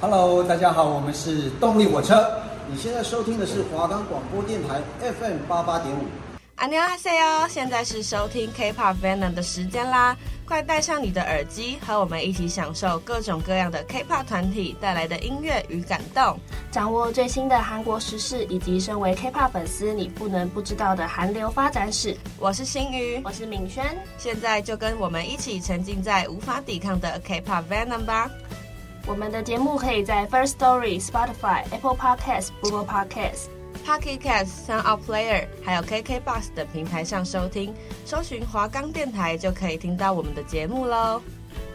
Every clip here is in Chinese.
Hello，大家好，我们是动力火车。你现在收听的是华冈广播电台 FM 八八点五。안녕하세요，现在是收听 K-pop Venom 的时间啦！快戴上你的耳机，和我们一起享受各种各样的 K-pop 团体带来的音乐与感动，掌握最新的韩国时事，以及身为 K-pop 粉丝你不能不知道的韩流发展史。我是新宇，我是敏轩，现在就跟我们一起沉浸在无法抵抗的 K-pop Venom 吧！ 我们的节目可以在 First Story、Spotify、Apple Podcasts、Google Podcasts、Pocket Casts、Sound Player，还有 KK Box 等平台上收听，搜寻华冈电台就可以听到我们的节目喽。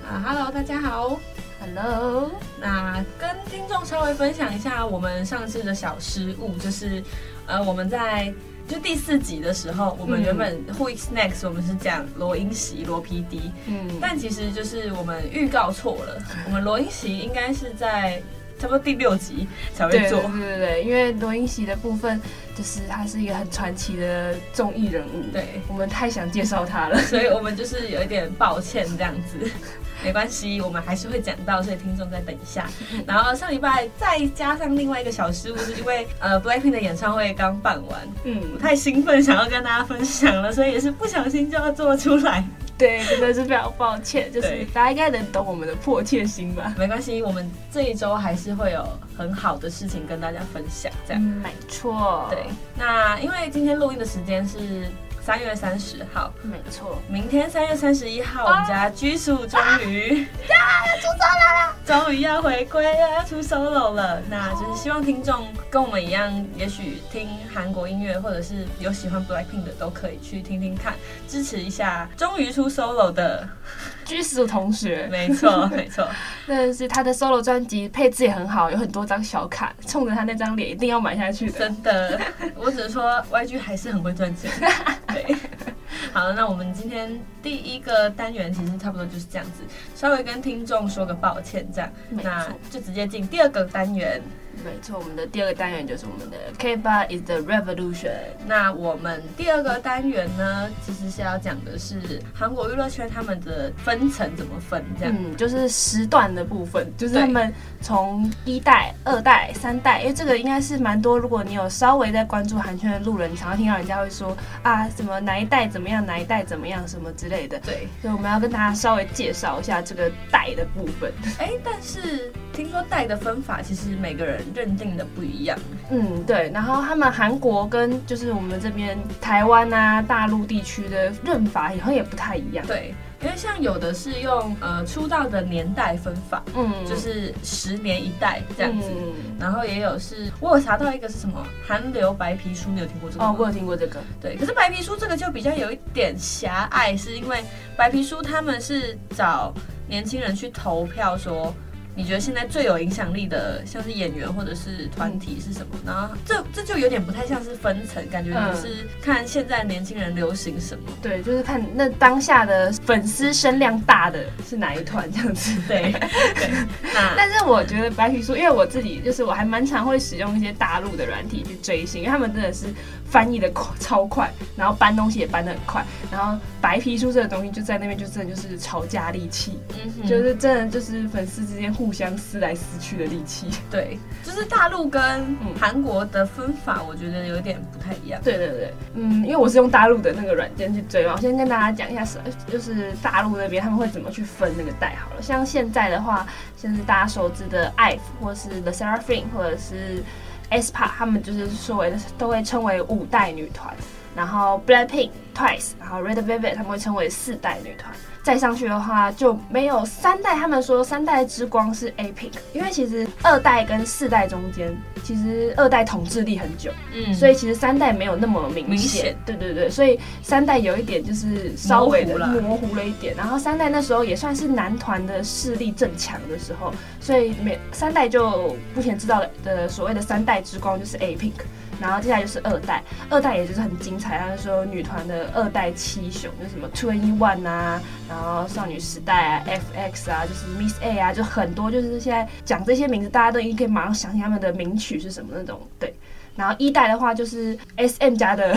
啊，Hello，大家好，Hello。那跟听众稍微分享一下我们上次的小失误，就是呃，我们在。就第四集的时候，我们原本 Who is next？我们是讲罗英席罗 PD，嗯，但其实就是我们预告错了。我们罗英席应该是在差不多第六集才会做，对对对对，因为罗英锡的部分就是他是一个很传奇的综艺人物，对，我们太想介绍他了，所以我们就是有一点抱歉这样子。没关系，我们还是会讲到，所以听众再等一下。然后上礼拜再加上另外一个小失误，是因为呃 Blackpink 的演唱会刚办完，嗯，我太兴奋想要跟大家分享了，所以也是不小心就要做出来。对，真的是非常抱歉，就是大家应该能懂我们的迫切心吧？没关系，我们这一周还是会有很好的事情跟大家分享，这样。嗯，没错。对，那因为今天录音的时间是。三月三十号，没错。明天三月三十一号，啊、我们家拘束终于呀要出 solo 了，终于要回归了，要出 solo 了。那就是希望听众跟我们一样，也许听韩国音乐，或者是有喜欢 Blackpink 的，都可以去听听看，支持一下终于出 solo 的 拘束同学。没错，没错。但是他的 solo 专辑配置也很好，有很多张小卡，冲着他那张脸一定要买下去的。真的，我只是说 YG 还是很会赚钱。对，好了，那我们今天第一个单元其实差不多就是这样子，稍微跟听众说个抱歉，这样，那就直接进第二个单元。没错，我们的第二个单元就是我们的 K-pop is the revolution。那我们第二个单元呢，其实是要讲的是韩国娱乐圈他们的分层怎么分，这样，嗯，就是时段的部分，就是他们从一代、二代、三代，因为这个应该是蛮多，如果你有稍微在关注韩圈的路人，你常常听到人家会说啊，什么哪一代怎么样，哪一代怎么样，什么之类的。对，所以我们要跟大家稍微介绍一下这个代的部分。哎，但是听说代的分法，其实每个人。认定的不一样，嗯，对，然后他们韩国跟就是我们这边台湾啊、大陆地区的认法以后也不太一样，对，因为像有的是用呃出道的年代分法，嗯，就是十年一代这样子，嗯、然后也有是，我有查到一个是什么韩流白皮书，你有听过这个吗？哦，我有听过这个，对，可是白皮书这个就比较有一点狭隘，是因为白皮书他们是找年轻人去投票说。你觉得现在最有影响力的，像是演员或者是团体是什么？然后这这就有点不太像是分层，感觉就是看现在年轻人流行什么。对，就是看那当下的粉丝声量大的是哪一团这样子。对对。那 但是我觉得白皮书，因为我自己就是我还蛮常会使用一些大陆的软体去追星，因为他们真的是翻译的快超快，然后搬东西也搬的很快。然后白皮书这个东西就在那边就真的就是吵架利器，嗯哼，就是真的就是粉丝之间互。互相撕来撕去的力气，对，就是大陆跟韩国的分法，我觉得有点不太一样。对对对，嗯，因为我是用大陆的那个软件去追嘛，我先跟大家讲一下是，就是大陆那边他们会怎么去分那个代好了。像现在的话，像是大家熟知的 IVE 或是 The Seraphim 或者是 aespa，他们就是说为都会称为五代女团，然后 Blackpink、Twice，然后 Red Velvet 他们会称为四代女团。再上去的话就没有三代，他们说三代之光是 A-Pink，因为其实二代跟四代中间，其实二代统治力很久，嗯，所以其实三代没有那么明显，对对对，所以三代有一点就是稍微的模糊了。一点，然后三代那时候也算是男团的势力正强的时候，所以每三代就目前知道的所谓的三代之光就是 A-Pink。然后接下来就是二代，二代也就是很精彩，他说女团的二代七雄，就什么 Two in One 啊，然后少女时代啊，F.X 啊，就是 Miss A 啊，就很多，就是现在讲这些名字，大家都已经可以马上想起他们的名曲是什么那种。对，然后一代的话就是 S.M 家的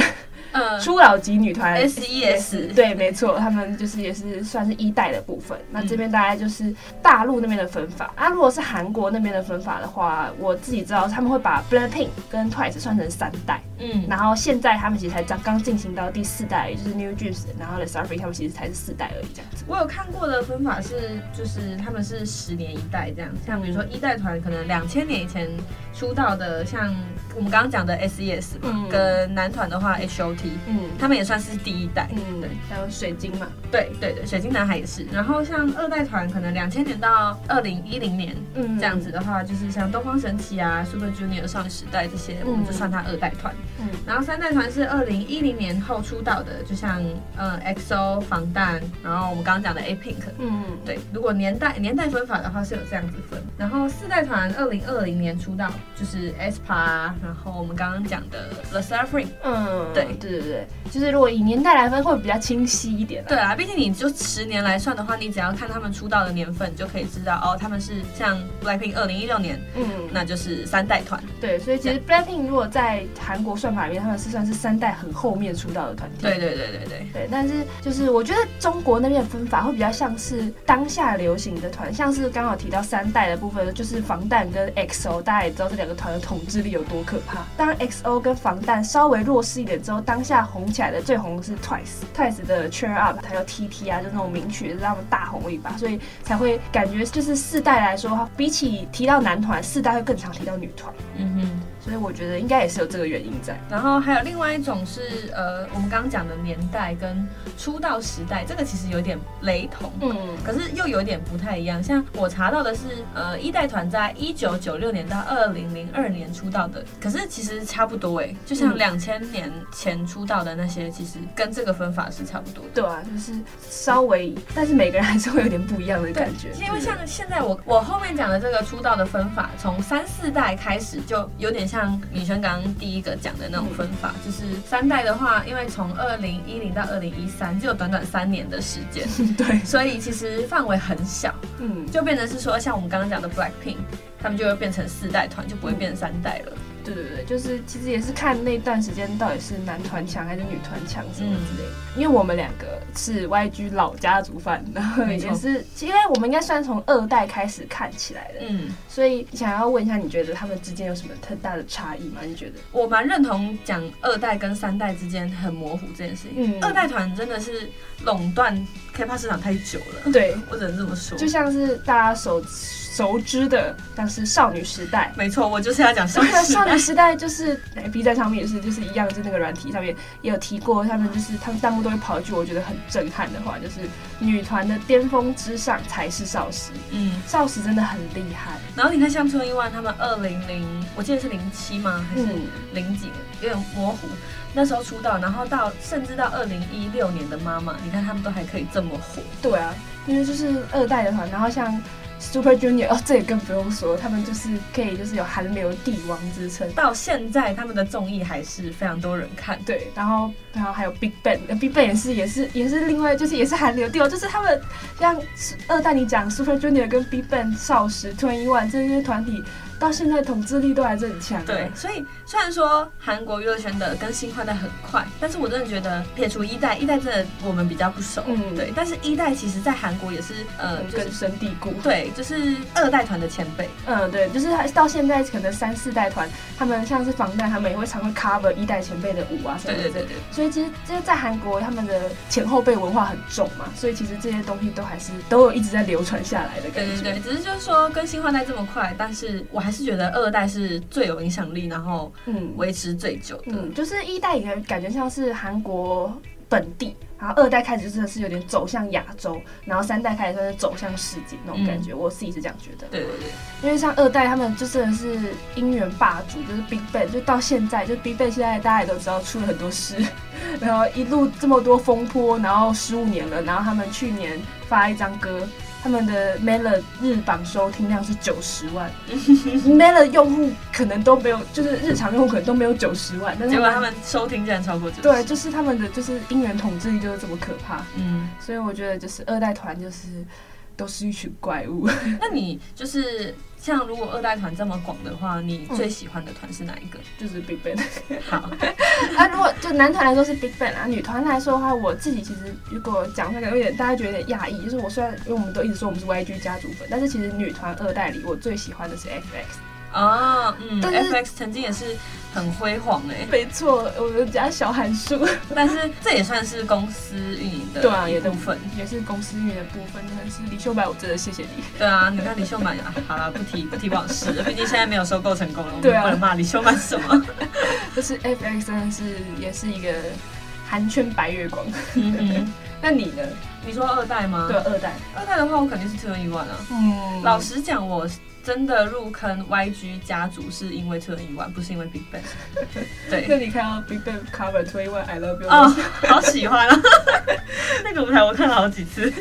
呃初老级女团 SES，对，没错，他们就是也是算是一代的部分。那这边大概就是大陆那边的分法。啊，如果是韩国那边的分法的话，我自己知道他们会把 BLACKPINK 跟 TWICE 算成三代。嗯，然后现在他们其实才刚刚进行到第四代，就是 New Jeans，然后 LE SSERAFIM 他们其实才是四代而已这样子。我有看过的分法是，就是他们是十年一代这样，像比如说一代团可能两千年以前出道的，像我们刚刚讲的 SES 跟男团的话 HOT，嗯，他们也算是第一代，嗯，对，还有水晶嘛，对对对，水晶男孩也是。然后像二代团可能两千年到二零一零年，嗯，这样子的话，就是像东方神起啊、Super Junior 少女时代这些，我们就算他二代团。嗯，然后三代团是二零一零年后出道的，就像呃 EXO、防弹，然后我们刚刚讲的 A Pink，嗯，对。如果年代年代分法的话是有这样子分。然后四代团二零二零年出道，就是 aespa，然后我们刚刚讲的 LE SSERAFIM，嗯，对对对对，就是如果以年代来分会比较清晰一点。对啊，毕竟你就十年来算的话，你只要看他们出道的年份，就可以知道哦，他们是像 BLACKPINK 二零一六年，嗯，那就是三代团。对，所以其实 BLACKPINK 如果在韩国算法里面，他们是算是三代很后面出道的团体。对对对对对对，但是就是我觉得中国那边的分法会比较像是当下流行的团，像是刚好提到三代的部分，就是防弹跟 XO，大家也知道这两个团的统治力有多可怕。当 XO 跟防弹稍微弱势一点之后，当下红起来的最红的是 Twice，Twice 的 Cheer Up，还有 TT 啊，就那种名曲让他们大红一把，所以才会感觉就是四代来说，比起提到男团，四代会更常提到女团。嗯哼。所以我觉得应该也是有这个原因在。然后还有另外一种是，呃，我们刚刚讲的年代跟出道时代，这个其实有点雷同，嗯，可是又有点不太一样。像我查到的是，呃，一代团在一九九六年到二零零二年出道的，可是其实差不多哎，就像两千年前出道的那些，其实跟这个分法是差不多的。对啊，就是稍微，但是每个人还是会有点不一样的感觉。因为像现在我我后面讲的这个出道的分法，从三四代开始就有点像。像米轩刚刚第一个讲的那种分法，嗯、就是三代的话，因为从二零一零到二零一三只有短短三年的时间，对，所以其实范围很小，嗯，就变成是说，像我们刚刚讲的 Blackpink，他们就会变成四代团，就不会变成三代了。嗯对对对，就是其实也是看那段时间到底是男团强还是女团强什么之类的。嗯、因为我们两个是 YG 老家族范，然后也是，因为我们应该算从二代开始看起来的，嗯，所以想要问一下，你觉得他们之间有什么特大的差异吗？你觉得？我蛮认同讲二代跟三代之间很模糊这件事情。嗯，二代团真的是垄断 K-pop 市场太久了。对，我只能这么说。就像是大家熟熟知的，像是少女时代。没错，我就是要讲少女时代。少女时代就是 B 站上面也是，就是一样，就那个软体上面也有提过，他们就是他们弹幕都会跑一句我觉得很震撼的话，就是女团的巅峰之上才是少时。嗯，少时真的很厉害。然后你看像春一万他们二零零，我记得是零七吗？还是零几年？有点模糊。那时候出道，然后到甚至到二零一六年的妈妈，你看他们都还可以这么火。对啊，因为就是二代的团，然后像。Super Junior 哦，这也更不用说，他们就是可以就是有韩流帝王之称，到现在他们的综艺还是非常多人看。对，然后然后还有 Big Bang，Big Bang 也是也是也是另外就是也是韩流帝王，就是他们像二代你讲 Super Junior 跟 Big Bang 少时 2NE1 这些团体。到现在统治力都还是很强。对，所以虽然说韩国娱乐圈的更新换代很快，但是我真的觉得撇除一代，一代真的我们比较不熟。嗯，对。但是一代其实在韩国也是呃根深蒂固。对，就是二代团的前辈。嗯，对，就是到现在可能三四代团，他们像是防弹，他们也会常会 cover 一代前辈的舞啊什么的。对对对对。所以其实这在韩国他们的前后辈文化很重嘛，所以其实这些东西都还是都有一直在流传下来的感觉。对对对，只是就是说更新换代这么快，但是我还。是觉得二代是最有影响力，然后嗯，维持最久的。嗯，就是一代也感觉像是韩国本地，然后二代开始真的是有点走向亚洲，然后三代开始算是走向世界那种感觉。嗯、我自己是这样觉得。对对对，因为像二代他们就真的是音源霸主，就是 Big Bang，就到现在就 Big Bang 现在大家也都知道出了很多事，然后一路这么多风波，然后十五年了，然后他们去年发一张歌。他们的 Melon 日榜收听量是九十万，Melon 用户可能都没有，就是日常用户可能都没有九十万，但是结果他们收听竟然超过九十。对，就是他们的就是音源统治力就是这么可怕。嗯，所以我觉得就是二代团就是都是一群怪物。那你就是像如果二代团这么广的话，你最喜欢的团是哪一个？就是 Big Bang。好，啊，如果就男团来说是 Big Bang 啊，女团来说的话，我自己其实如果讲出来有点大家觉得有点讶异，就是我虽然因为我们都一直说我们是 YG 家族粉，但是其实女团二代里我最喜欢的是 FX。啊，嗯，FX 曾经也是很辉煌哎，没错，我们家小函数，但是这也算是公司运营的对一部分，也是公司运营的部分。真的是李秀满，我真的谢谢你。对啊，你看李秀满啊，好了，不提不提往事，毕竟现在没有收购成功了，我们不能骂李秀满什么。就是 FX 真的是也是一个寒圈白月光。嗯，那你呢？你说二代吗？对，二代。二代的话，我肯定是 2NE1 啊。嗯，老实讲，我。真的入坑 YG 家族是因为 2NE1，不是因为 Big Bang。对，那你看到 Big Bang cover 2NE1 I Love You 哦，好喜欢啊！那个舞台我看了好几次。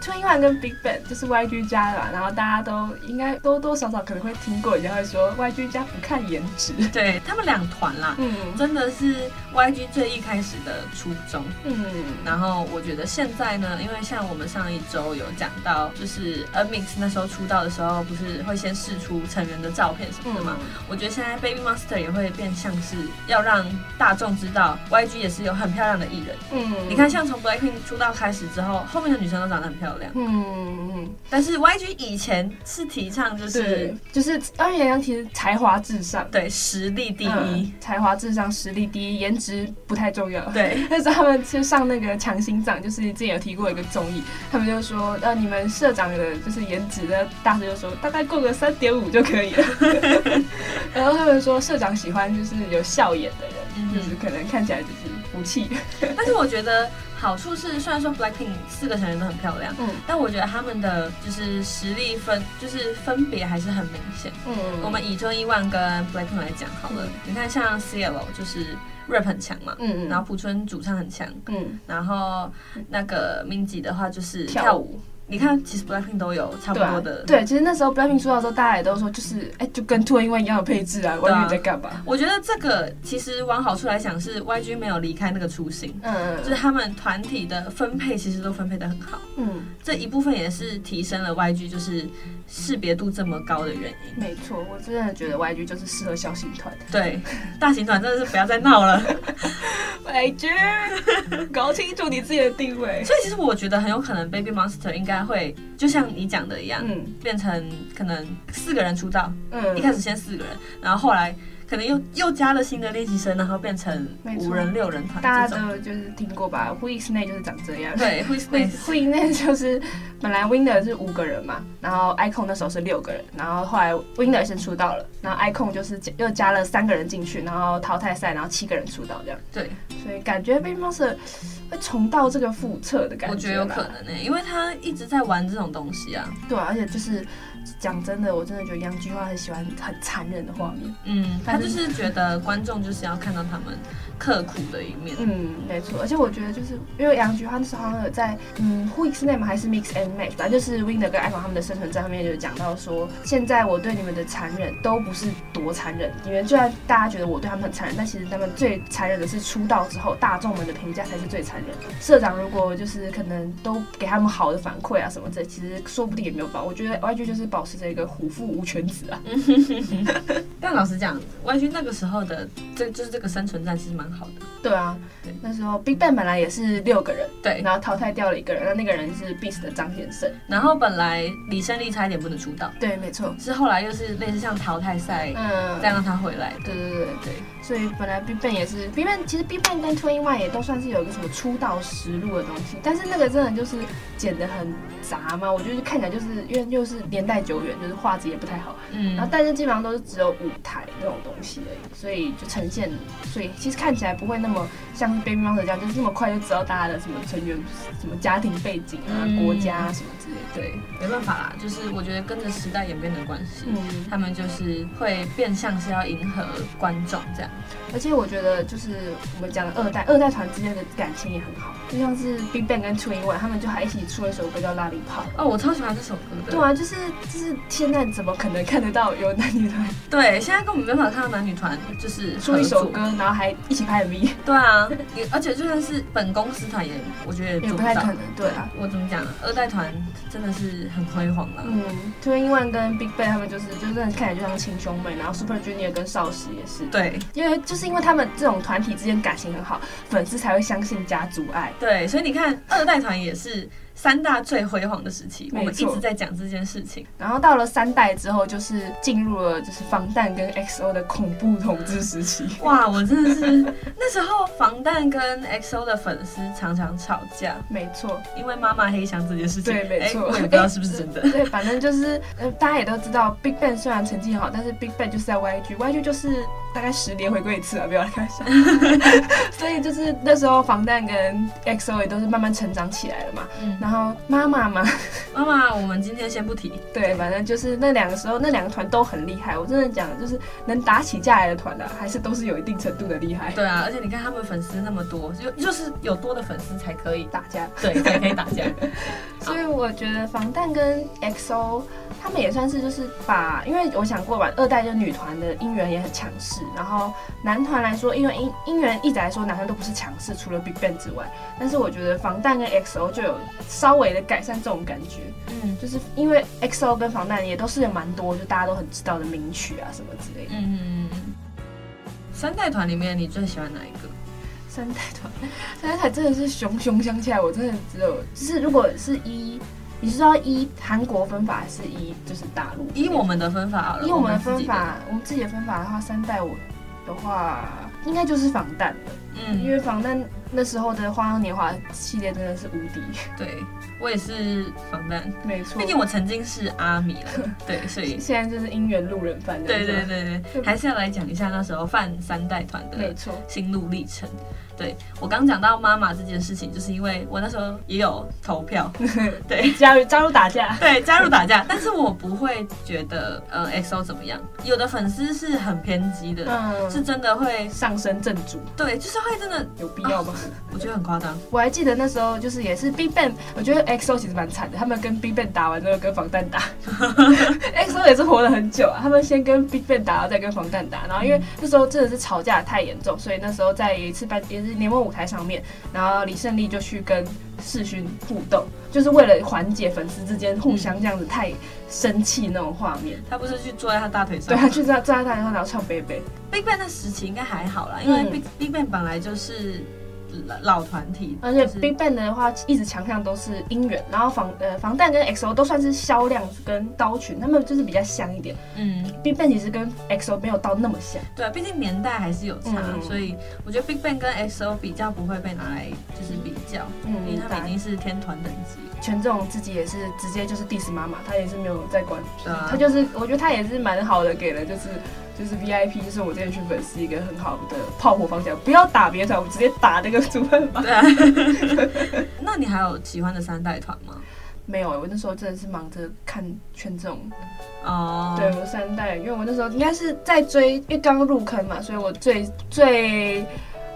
2NE1 跟 Big Bang 就是 YG 家的吧，然后大家都应该多多少少可能会听过，人家会说 YG 家不看颜值。对他们两团啦，嗯，真的是 YG 最一开始的初衷。嗯，然后我觉得现在呢，因为像我们上一周有讲到，就是 NMIXX 那时候出道的时候，不是。会先试出成员的照片什么的嘛？嗯、我觉得现在 Baby Monster 也会变像是要让大众知道 YG 也是有很漂亮的艺人。嗯，你看像从 Blackpink 出道开始之后，后面的女生都长得很漂亮。嗯嗯。但是 YG 以前是提倡就是就是二月亮其实才华至上，对，实力第一，嗯、才华至上，实力第一，颜值不太重要。对。那时候他们去上那个强心脏，就是之前有提过一个综艺，他们就说呃你们社长的就是颜值的大师就说大概。过个三点五就可以了，然后他们说社长喜欢就是有笑眼的人，嗯、就是可能看起来就是福气。但是我觉得好处是，虽然说 Blackpink 四个成员都很漂亮，嗯，但我觉得他们的就是实力分就是分别还是很明显。嗯，我们以 2NE1 跟 Blackpink 来讲好了，嗯、你看像 Cielo 就是 rap 很强嘛，嗯嗯，然后朴春主唱很强，嗯，然后那个 Minzy 的话就是跳舞。你看，其实 Blackpink 都有差不多的对、其实那时候 Blackpink 出道的时候，大家也都说，就是哎、欸，就跟 2NE1 一样的配置啊。YG 在干嘛？我觉得这个其实往好处来讲，是 YG 没有离开那个初心。嗯嗯。就是他们团体的分配其实都分配的很好。嗯。这一部分也是提升了 YG 就是识别度这么高的原因。没错，我真的觉得 YG 就是适合小型团。对，大型团真的是不要再闹了。YG，搞清楚你自己的定位。所以其实我觉得很有可能 Baby Monster 应该。会就像你讲的一样，嗯，变成可能四个人出道，嗯，一开始先四个人，然后后来。可能又又加了新的练习生，然后变成五人六人团。大家都就是听过吧？Who is Next 就是长这样。对，Who is Next Who is Next 就是本来 Winner 是五个人嘛，然后 Icon 那时候是六个人，然后后来 Winner 先出道了，然后 Icon 就是又加了三个人进去，然后淘汰赛，然后七个人出道这样。对，所以感觉 Baby Monster 会重蹈这个覆辙的感觉。我觉得有可能呢、欸，因为他一直在玩这种东西啊。对啊，而且就是。讲真的，我真的觉得杨菊花很喜欢很残忍的画面。嗯，他就是觉得观众就是要看到他们刻苦的一面。嗯，没错。而且我觉得就是因为杨菊花那时候好像有在嗯 Who is Next 还是 Mix and Match，反正就是 Winner 跟 iKON 他们的生存战上面就讲到说，现在我对你们的残忍都不是多残忍，你们虽然大家觉得我对他们很残忍，但其实他们最残忍的是出道之后大众们的评价才是最残忍的。社长如果就是可能都给他们好的反馈啊什么，这其实说不定也没有保。我觉得 YG 就是保持着一个虎父无犬子啊。但老实讲，YG 那个时候的这就是这个生存战其实蛮好的。对啊，对，那时候 BigBang 本来也是六个人，对，然后淘汰掉了一个人，那那个人是 Beast 的张先生。然后本来李胜利差一点不能出道，对，没错，是后来又是类似像淘汰赛，嗯，再让他回来。对对对对。所以本来 BigBang 也是 BigBang，其实 BigBang 跟 2NE1 也都算是有一个什么出道实录的东西，但是那个真的就是剪得很杂嘛，我觉得看起来就是因为又是年代久远，就是画质也不太好，嗯，然后但是基本上都是只有舞台那种东西而已，所以就呈现，所以其实看起来不会那么像 Baby Monster 这样，就是那么快就知道大家的什么成员、什么家庭背景啊、嗯、国家啊什么之类的。对，没办法啦，就是我觉得跟着时代演变的关系，嗯，他们就是会变相是要迎合观众这样。而且我觉得，就是我们讲的二代，二代团之间的感情也很好，就像是 BigBang 跟 2NE1，他们就还一起出了一首歌叫《Lollipop》。哦，我超喜欢这首歌的。对啊，就是就是现在怎么可能看得到有男女团？对，现在根本没办法看到男女团就是出一首歌，然后还一起拍 MV。对啊，而且就算是本公司团也，我觉得也，也不太可能。对啊，我怎么讲？二代团真的是很辉煌了。嗯，TWICE 跟 BigBang 他们就是就是看起来就像亲兄妹，然后 Super Junior 跟少时也是。对，因为就是因为他们这种团体之间感情很好，粉丝才会相信家族爱。对，所以你看二代团也是。三大最辉煌的时期，我们一直在讲这件事情。然后到了三代之后，就是进入了就是防弹跟 XO 的恐怖统治时期。哇，我真的是那时候防弹跟 XO 的粉丝常常吵架。没错，因为妈妈黑箱这件事情。对，没错，我也不知道是不是真的。对，反正就是呃，大家也都知道，BigBang 虽然成绩很好，但是 BigBang 就是在 YG，YG 就是大概十年回归一次啊，不要开玩笑。所以就是那时候防弹跟 XO 也都是慢慢成长起来了嘛。嗯。然后妈妈嘛，妈妈，我们今天先不提。对，反正就是那两个时候，那两个团都很厉害。我真的讲，就是能打起架来的团啊，还是都是有一定程度的厉害。对啊，而且你看他们粉丝那么多，就就是有多的粉丝才可以 打架，对，才可以打架。所以我觉得防弹跟 XO 他们也算是就是把，因为我想过吧，二代就女团的音源也很强势，然后男团来说，因为音音源一直来说男团都不是强势，除了 BigBang 之外。但是我觉得防弹跟 XO 就有稍微的。改善这种感觉，嗯，就是因为 XO 跟防弹也都是有蛮多，就大家都很知道的名曲啊什么之类的。嗯嗯嗯。三代团里面你最喜欢哪一个？三代团，三代团真的是熊熊想起来，我真的只有就是如果是一，你知道一韩国分法还是一就是大陆？以我们的分法，以我们的分法，我们自己的分法的话，三代我的话应该就是防弹的，嗯，因为防弹那时候的花样年华系列真的是无敌，对。我也是防弹，没错。毕竟我曾经是阿米了，对，所以现在就是姻缘路人犯。对对对对，还是要来讲一下那时候犯三代团的没错心路历程。对，我刚讲到妈妈这件事情，就是因为我那时候也有投票，对，加入加入打架，对，加入打架，但是我不会觉得呃 XO 怎么样，有的粉丝是很偏激的，嗯，是真的会上升正主，对，就是会真的有必要吗？我觉得很夸张。我还记得那时候就是也是 BigBang，我觉得 XO 其实蛮惨的，他们跟 BigBang 打完之后跟防弹打，XO 也是活了很久啊，他们先跟 BigBang 打，然后再跟防弹打，然后因为那时候真的是吵架太严重，所以那时候在一次班也是。联盟舞台上面，然后李胜利就去跟世勋互动，就是为了缓解粉丝之间互相这样子太生气那种画面。他不是去坐在他大腿上，对，他去坐坐在他大腿上，然后唱 Baby。BigBang 的时期应该还好啦，因为 Big BigBang 本来就是。老团体，而且 BigBang 的话一直强项都是音源，然后防呃防弹跟 XO 都算是销量跟刀群，他们就是比较像一点。嗯，BigBang 其实跟 XO 没有到那么像。对啊，毕竟年代还是有差，嗯、所以我觉得 BigBang 跟 XO 比较不会被拿来就是比较，嗯，因为他们已经是天团等级。权志龙自己也是直接就是 diss 妈妈，他也是没有在管，啊、他就是我觉得他也是蛮好的，给了就是。就是 VIP，就是我这边去粉丝一个很好的炮火方向，不要打别的团，我们直接打那个主办方。对啊。那你还有喜欢的三代团吗？没有，我那时候真的是忙着看权志龙。哦。对，我三代，因为我那时候应该是在追，因为刚入坑嘛，所以我最最。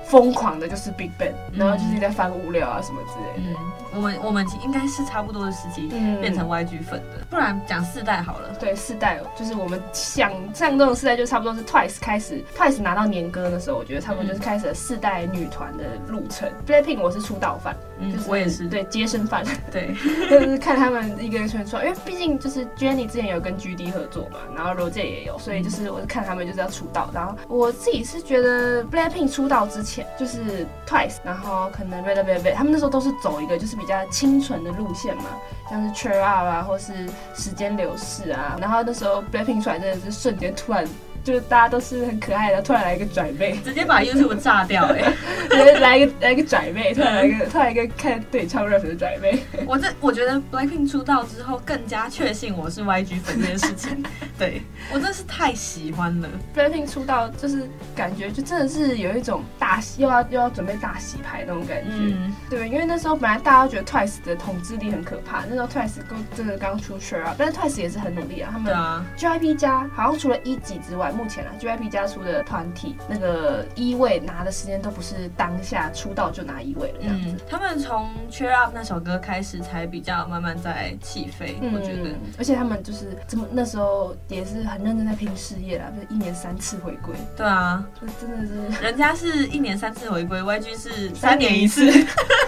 疯狂的就是 BigBang，然后就是在翻物料啊什么之类的。嗯，我们我们应该是差不多的时期变成 YG 粉的。不然讲四代好了。对，四代就是我们想象中的四代就差不多是 Twice 开始，Twice 拿到年歌的时候，我觉得差不多就是开始了四代女团的路程。Blackpink 我是出道饭，嗯，我也是，对，接生饭，对，就是看他们一个一个出来，因为毕竟就是 Jennie 之前有跟 GD 合作嘛，然后 Rose 也有，所以就是我是看他们就是要出道。然后我自己是觉得 Blackpink 出道之前。就是 Twice，然后可能 Red Velvet，他们那时候都是走一个就是比较清纯的路线嘛，像是 Cheer Up 啊，或是时间流逝啊，然后那时候 Blackpink 出来真的是瞬间突然。就是大家都是很可爱的，突然来一个拽妹，直接把 YouTube 炸掉哎、欸！直 接来一个来一个拽妹，突然来一个突然一个看对唱 rap 的拽妹。我这我觉得 Blackpink 出道之后更加确信我是 YG 粉这件事情。对，我真是太喜欢了。Blackpink 出道就是感觉就真的是有一种大洗，又要又要准备大洗牌那种感觉。嗯，对，因为那时候本来大家都觉得 Twice 的统治力很可怕，那时候 Twice 刚真的刚出圈啊，但是 Twice 也是很努力啊。他们 JYP 家好像除了一级之外。来目前啊，JYP 家出的团体那个一位拿的时间都不是当下出道就拿一位了这样子。嗯，他们从 Cheer Up 那首歌开始才比较慢慢在起飞，嗯、我觉得。而且他们就是这么那时候也是很认真在拼事业啦，就是一年三次回归。对啊，真的是，人家是一年三次回归，YG 是三年一次。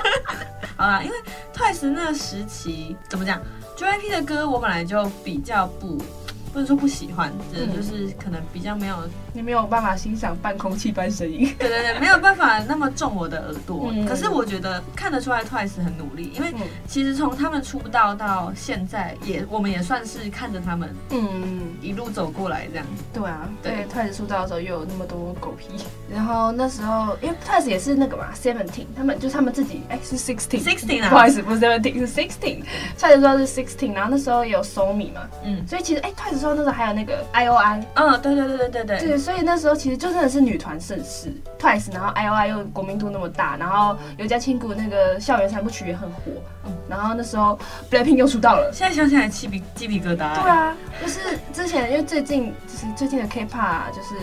好啦，因为 Twice 那时期怎么讲，JYP 的歌我本来就比较不。不是说不喜欢，真的就是可能比较没有，你没有办法欣赏半空气般声音。对对对，没有办法那么重我的耳朵。嗯、可是我觉得看得出来 Twice 很努力，因为其实从他们出道到现在也，也我们也算是看着他们，嗯，一路走过来这样子。对啊，对，Twice 出道的时候又有那么多狗屁，然后那时候因为 Twice 也是那个嘛，Seventeen，他们就是他们自己，哎、欸，是 Sixteen，Sixteen 啊，Twice，不是 Seventeen，是 Sixteen，Twice 说是 Sixteen，然后那时候也有 SoMi 嘛，嗯，所以其实哎、欸、那时候还有那个 I O I，嗯，对对对对对对，对，所以那时候其实就真的是女团盛世，Twice，然后 I O I 又国民度那么大，然后尤家亲谷那个校园三部曲也很火，嗯，然后那时候 Blackpink 又出道了，现在想起来鸡皮鸡皮疙瘩。对啊，就是之前因为最近就是最近的 K-pop 啊，就是。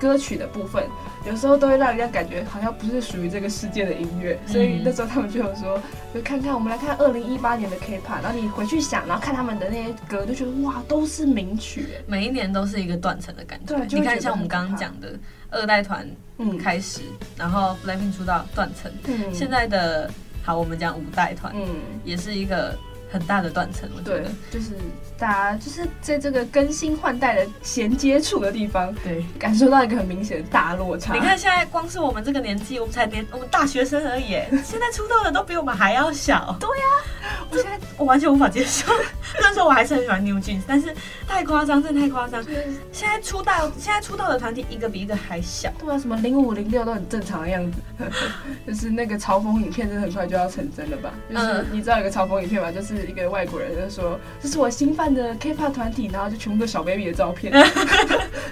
歌曲的部分，有时候都会让人家感觉好像不是属于这个世界的音乐，嗯、所以那时候他们就有说，就看看我们来看二零一八年的 K-pop，然后你回去想，然后看他们的那些歌，就觉得哇，都是名曲，每一年都是一个断层的感觉。对，你看像我们刚刚讲的二代团开始，嗯、然后 BLACKPINK 出道断层，嗯、现在的好，我们讲五代团，嗯，也是一个。很大的断层，我觉得就是大家就是在这个更新换代的衔接处的地方，对，感受到一个很明显的大落差。你看现在光是我们这个年纪，我们才年我们大学生而已，现在出道的都比我们还要小。对呀、啊，我现在我完全无法接受。虽然说我还是很喜欢 New Jeans，但是太夸张，真的太夸张。现在出道现在出道的团体一个比一个还小。对啊，什么零五零六都很正常的样子。就是那个嘲讽影片，真的很快就要成真了吧？就是你知道有个嘲讽影片吗？就是。一个外国人就说：“这是我新办的 K-pop 团体，然后就全部都小 baby 的照片，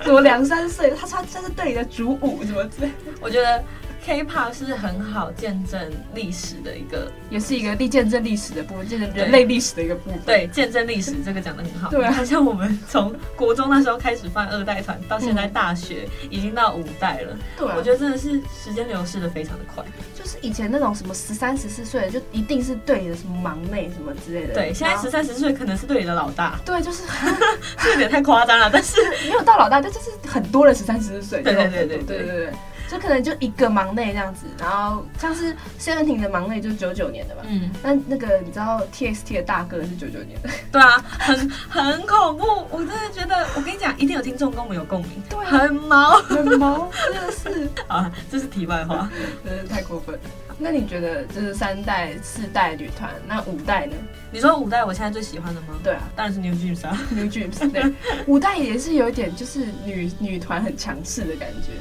什么两三岁，他他这是队里的主舞，什么之类。”我觉得。K-pop 是很好见证历史的一个，也是一个历见证历史的部分，见证人类历史的一个部分。对，见证历史这个讲的很好。对啊，像我们从国中那时候开始放二代团，到现在大学已经到五代了。对，我觉得真的是时间流逝的非常的快。就是以前那种什么十三十四岁的，就一定是对你的什么忙内什么之类的。对，现在十三十四岁可能是对你的老大。对，就是 这有点太夸张了，但是没有到老大，但就是很多人十三十四岁。对对对对对对对。就可能就一个忙内这样子，然后像是 Seventeen 的忙内就是九九年的吧，嗯，那那个你知道 TXT 的大哥是九九年的，对啊，很很恐怖，我真的觉得，我跟你讲，一定有听众跟我们有共鸣，对、啊，很毛，很毛，真的是。啊，这是题外话，真的太过分了。那你觉得就是三代、四代女团，那五代呢？你说五代我现在最喜欢的吗？对啊，当然是 New Jeans 啊，New Jeans，对，五代也是有一点就是女女团很强势的感觉。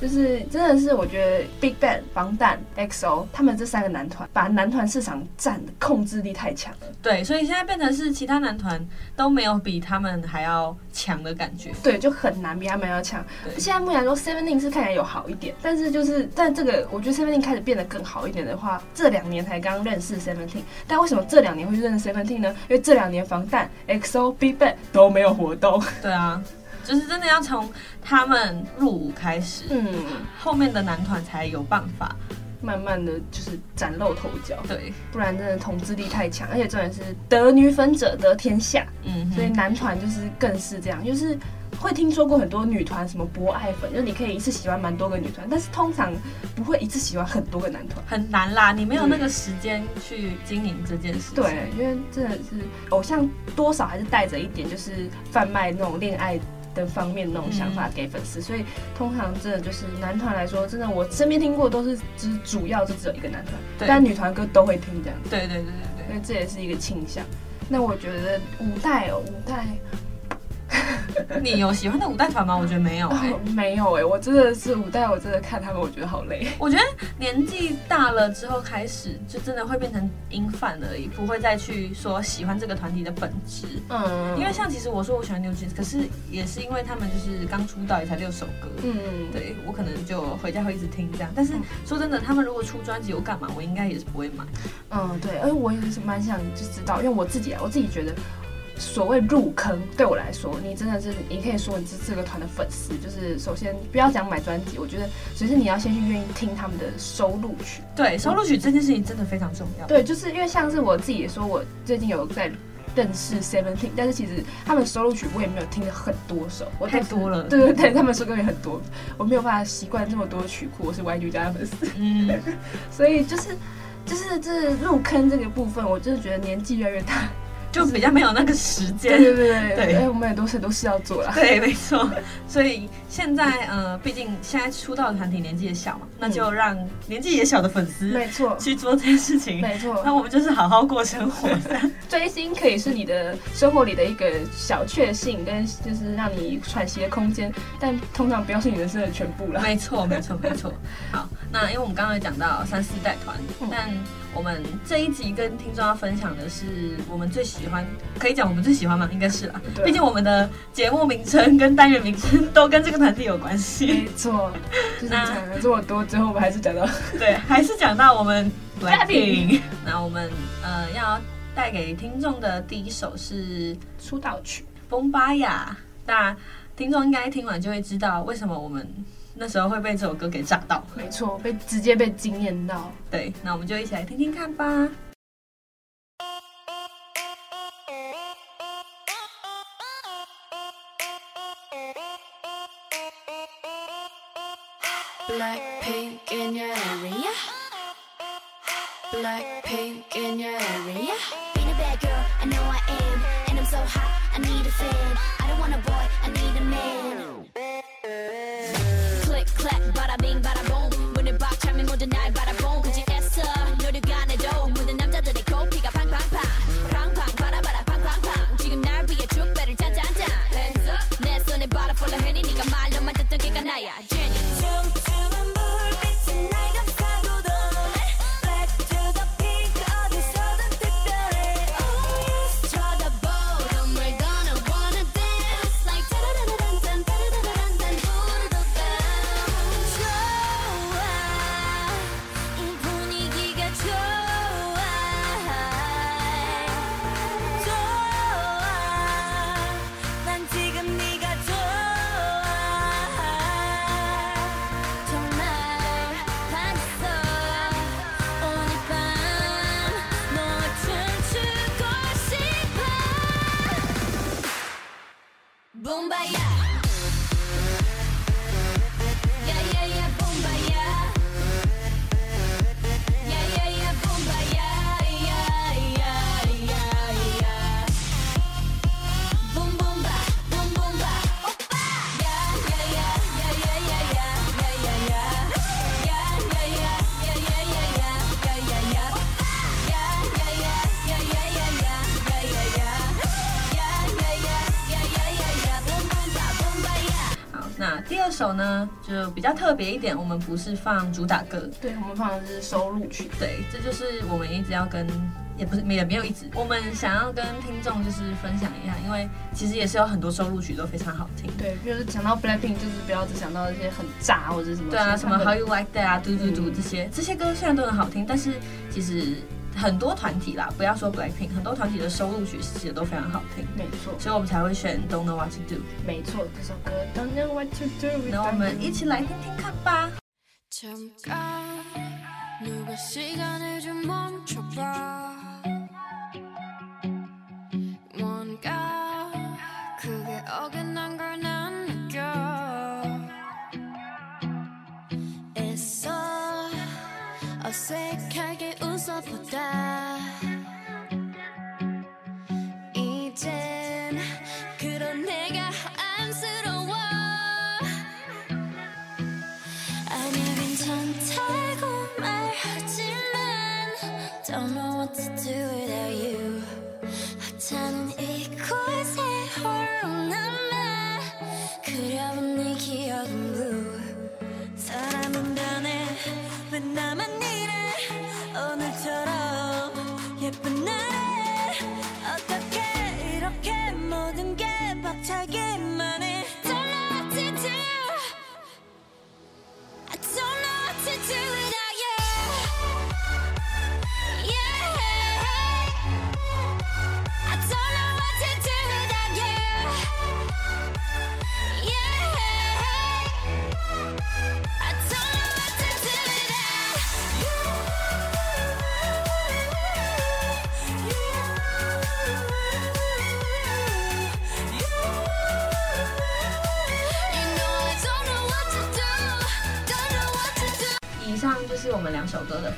就是真的是，我觉得 Big Bang、防弹、EXO 他们这三个男团把男团市场占的控制力太强了。对，所以现在变成是其他男团都没有比他们还要强的感觉。对，就很难比他们要强。现在目前来说 Seventeen 是看起来有好一点，但是就是但这个我觉得 Seventeen 开始变得更好一点的话，这两年才刚认识 Seventeen。但为什么这两年会去认识 Seventeen 呢？因为这两年防弹、EXO、Big Bang 都没有活动。对啊。就是真的要从他们入伍开始，嗯，后面的男团才有办法慢慢的就是崭露头角，对，不然真的统治力太强，而且重点是得女粉者得天下，嗯，所以男团就是更是这样，就是会听说过很多女团什么博爱粉，就是你可以一次喜欢蛮多个女团，但是通常不会一次喜欢很多个男团，很难啦，你没有那个时间去经营这件事，对，因为真的是偶像多少还是带着一点就是贩卖那种恋爱。的方面那种想法给粉丝，嗯、所以通常真的就是男团来说，真的我身边听过都是只主要就只有一个男团，但女团歌都会听这样。对对对对对，因为这也是一个倾向。那我觉得五代哦，五代。你有喜欢的五代团吗？我觉得没有、欸哦，没有哎、欸，我真的是五代，我真的看他们，我觉得好累。我觉得年纪大了之后开始，就真的会变成音范而已，不会再去说喜欢这个团体的本质。嗯，因为像其实我说我喜欢 New Jeans，可是也是因为他们就是刚出道也才六首歌。嗯，对我可能就回家会一直听这样。但是说真的，他们如果出专辑，我干嘛？我应该也是不会买。嗯，对，而我也是蛮想就知道，因为我自己啊，我自己觉得。所谓入坑，对我来说，你真的是你可以说你是这个团的粉丝。就是首先不要讲买专辑，我觉得首先你要先去愿意听他们的收录曲。对，收录曲这件事情真的非常重要。对，就是因为像是我自己也说，我最近有在。认识 Seventeen，但是其实他们收录曲我也没有听了很多首，我太多了。对对对，他们收歌也很多，我没有办法习惯这么多曲库。我是 YG 家的粉丝，嗯，所以就是就是这入坑这个部分，我就是觉得年纪越来越大。就比较没有那个时间，对对对对，对我们也都是很多事要做了。对，没错。所以现在呃，毕竟现在出道的团体年纪也小嘛，嗯、那就让年纪也小的粉丝没错去做这件事情。没错。那我们就是好好过生活。追星可以是你的生活里的一个小确幸，跟就是让你喘息的空间，但通常不要是你人生的全部了。没错，没错，没错。好，那因为我们刚刚有讲到三四代团，嗯、但。我们这一集跟听众要分享的是我们最喜欢，可以讲我们最喜欢吗？应该是啦，毕竟我们的节目名称跟单元名称都跟这个团体有关系。没错，就是讲了这么多，最后我们还是讲到，对，还是讲到我们 BLACKPINK。那我们呃要带给听众的第一首是出道曲《崩巴雅》，那听众应该听完就会知道为什么我们。那时候会被这首歌给炸到，没错，被直接被惊艳到。对，那我们就一起来听听看吧。呢就比较特别一点，我们不是放主打歌，对，我们放的是收录曲，对，这就是我们一直要跟，也不是也没有一直，我们想要跟听众就是分享一下，因为其实也是有很多收录曲都非常好听，对，就是讲到 Blackpink，就是不要只想到一些很炸或者什么，对啊，什么 How You Like That 啊，嘟嘟嘟这些，这些歌虽然都很好听，但是其实。很多团体啦，不要说 Blackpink，很多团体的收录曲其实都非常好听。没错，所以我们才会选 Don't Know What to Do。没错，这首歌 Don't Know What to Do。那我们一起来听听看吧。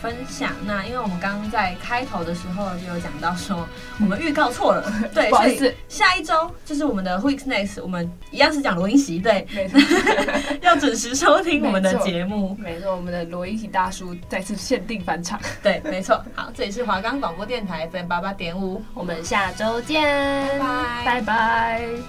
分享。那因为我们刚刚在开头的时候就有讲到说，我们预告错了，嗯、对，不好意思，下一周就是我们的 Week Next，我们一样是讲罗英席，对，没错，要准时收听我们的节目。没错，我们的罗英席大叔再次限定返场。对，没错。好，这里是华冈广播电台 FM 八八点五，我们下周见，拜拜，拜拜。